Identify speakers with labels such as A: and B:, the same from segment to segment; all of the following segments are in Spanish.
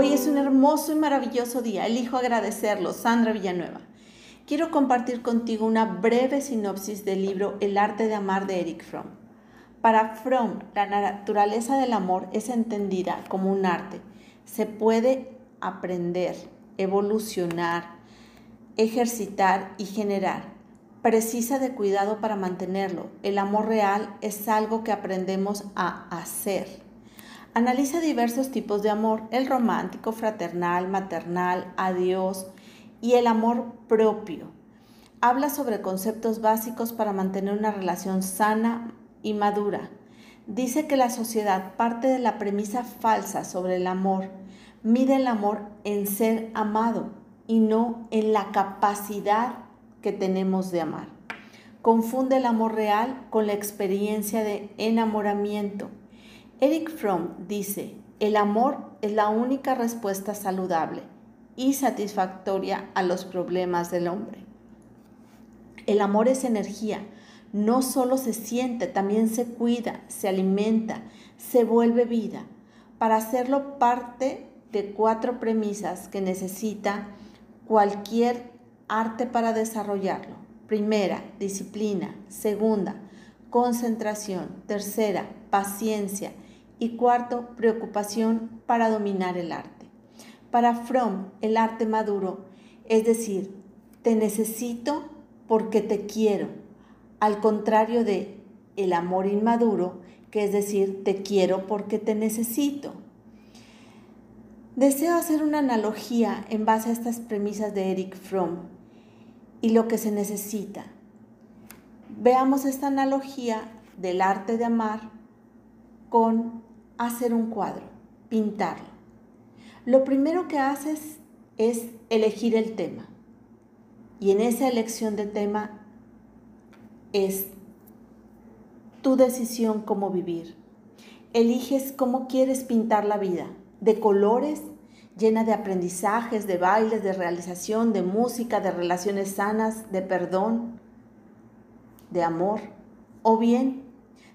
A: Hoy es un hermoso y maravilloso día. Elijo agradecerlo. Sandra Villanueva. Quiero compartir contigo una breve sinopsis del libro El arte de amar de Eric Fromm. Para Fromm, la naturaleza del amor es entendida como un arte. Se puede aprender, evolucionar, ejercitar y generar. Precisa de cuidado para mantenerlo. El amor real es algo que aprendemos a hacer Analiza diversos tipos de amor, el romántico, fraternal, maternal, a Dios y el amor propio. Habla sobre conceptos básicos para mantener una relación sana y madura. Dice que la sociedad parte de la premisa falsa sobre el amor. Mide el amor en ser amado y no en la capacidad que tenemos de amar. Confunde el amor real con la experiencia de enamoramiento Eric Fromm dice, el amor es la única respuesta saludable y satisfactoria a los problemas del hombre. El amor es energía, no solo se siente, también se cuida, se alimenta, se vuelve vida. Para hacerlo parte de cuatro premisas que necesita cualquier arte para desarrollarlo. Primera, disciplina. Segunda, concentración. Tercera, paciencia. Y cuarto, preocupación para dominar el arte. Para Fromm, el arte maduro, es decir, te necesito porque te quiero, al contrario de el amor inmaduro, que es decir, te quiero porque te necesito. Deseo hacer una analogía en base a estas premisas de Eric Fromm y lo que se necesita. Veamos esta analogía del arte de amar con hacer un cuadro, pintarlo. Lo primero que haces es elegir el tema. Y en esa elección de tema es tu decisión cómo vivir. Eliges cómo quieres pintar la vida, de colores, llena de aprendizajes, de bailes, de realización, de música, de relaciones sanas, de perdón, de amor, o bien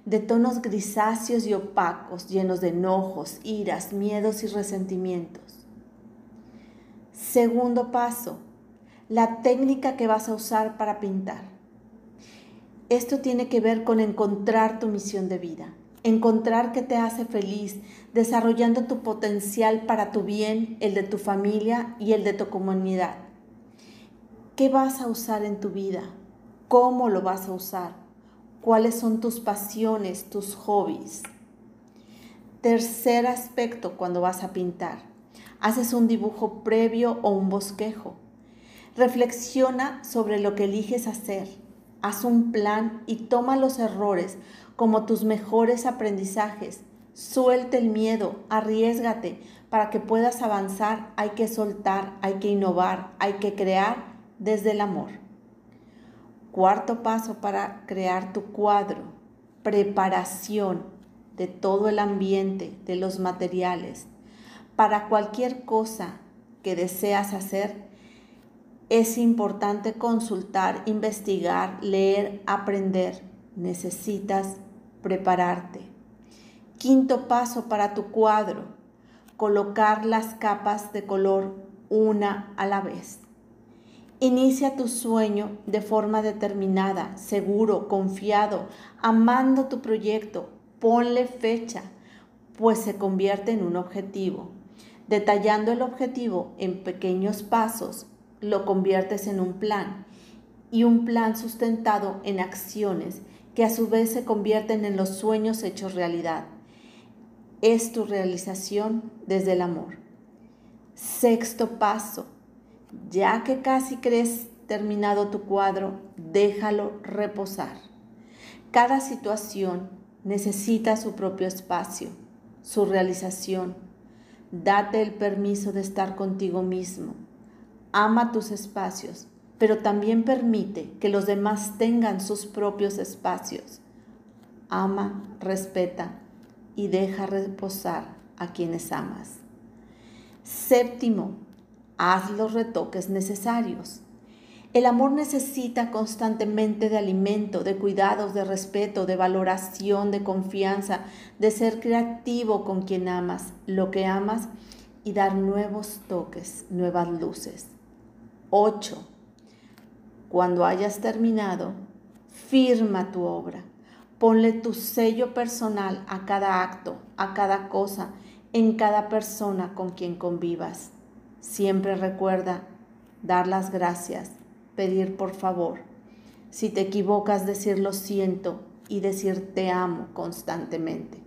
A: de tonos grisáceos y opacos, llenos de enojos, iras, miedos y resentimientos. Segundo paso, la técnica que vas a usar para pintar. Esto tiene que ver con encontrar tu misión de vida, encontrar que te hace feliz, desarrollando tu potencial para tu bien, el de tu familia y el de tu comunidad. ¿Qué vas a usar en tu vida? ¿Cómo lo vas a usar? Cuáles son tus pasiones, tus hobbies. Tercer aspecto cuando vas a pintar. Haces un dibujo previo o un bosquejo. Reflexiona sobre lo que eliges hacer. Haz un plan y toma los errores como tus mejores aprendizajes. Suelte el miedo, arriesgate para que puedas avanzar. Hay que soltar, hay que innovar, hay que crear desde el amor. Cuarto paso para crear tu cuadro, preparación de todo el ambiente, de los materiales. Para cualquier cosa que deseas hacer, es importante consultar, investigar, leer, aprender. Necesitas prepararte. Quinto paso para tu cuadro, colocar las capas de color una a la vez. Inicia tu sueño de forma determinada, seguro, confiado, amando tu proyecto. Ponle fecha, pues se convierte en un objetivo. Detallando el objetivo en pequeños pasos, lo conviertes en un plan y un plan sustentado en acciones que a su vez se convierten en los sueños hechos realidad. Es tu realización desde el amor. Sexto paso, ya que casi crees terminado tu cuadro, déjalo reposar. Cada situación necesita su propio espacio, su realización. Date el permiso de estar contigo mismo. Ama tus espacios, pero también permite que los demás tengan sus propios espacios. Ama, respeta y deja reposar a quienes amas. Séptimo, Haz los retoques necesarios. El amor necesita constantemente de alimento, de cuidados, de respeto, de valoración, de confianza, de ser creativo con quien amas, lo que amas y dar nuevos toques, nuevas luces. 8. Cuando hayas terminado, firma tu obra. Ponle tu sello personal a cada acto, a cada cosa, en cada persona con quien convivas. Siempre recuerda dar las gracias, pedir por favor. Si te equivocas, decir lo siento y decir te amo constantemente.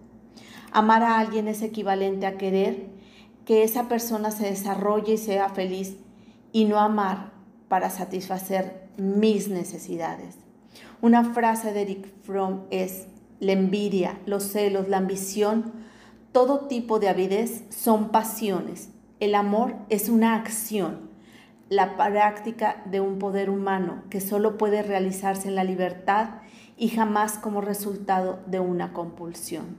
A: Amar a alguien es equivalente a querer que esa persona se desarrolle y sea feliz y no amar para satisfacer mis necesidades. Una frase de Eric Fromm es, la envidia, los celos, la ambición, todo tipo de avidez son pasiones. El amor es una acción, la práctica de un poder humano que solo puede realizarse en la libertad y jamás como resultado de una compulsión.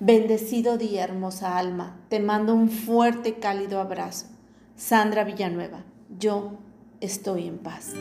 A: Bendecido día, hermosa alma, te mando un fuerte y cálido abrazo. Sandra Villanueva, yo estoy en paz.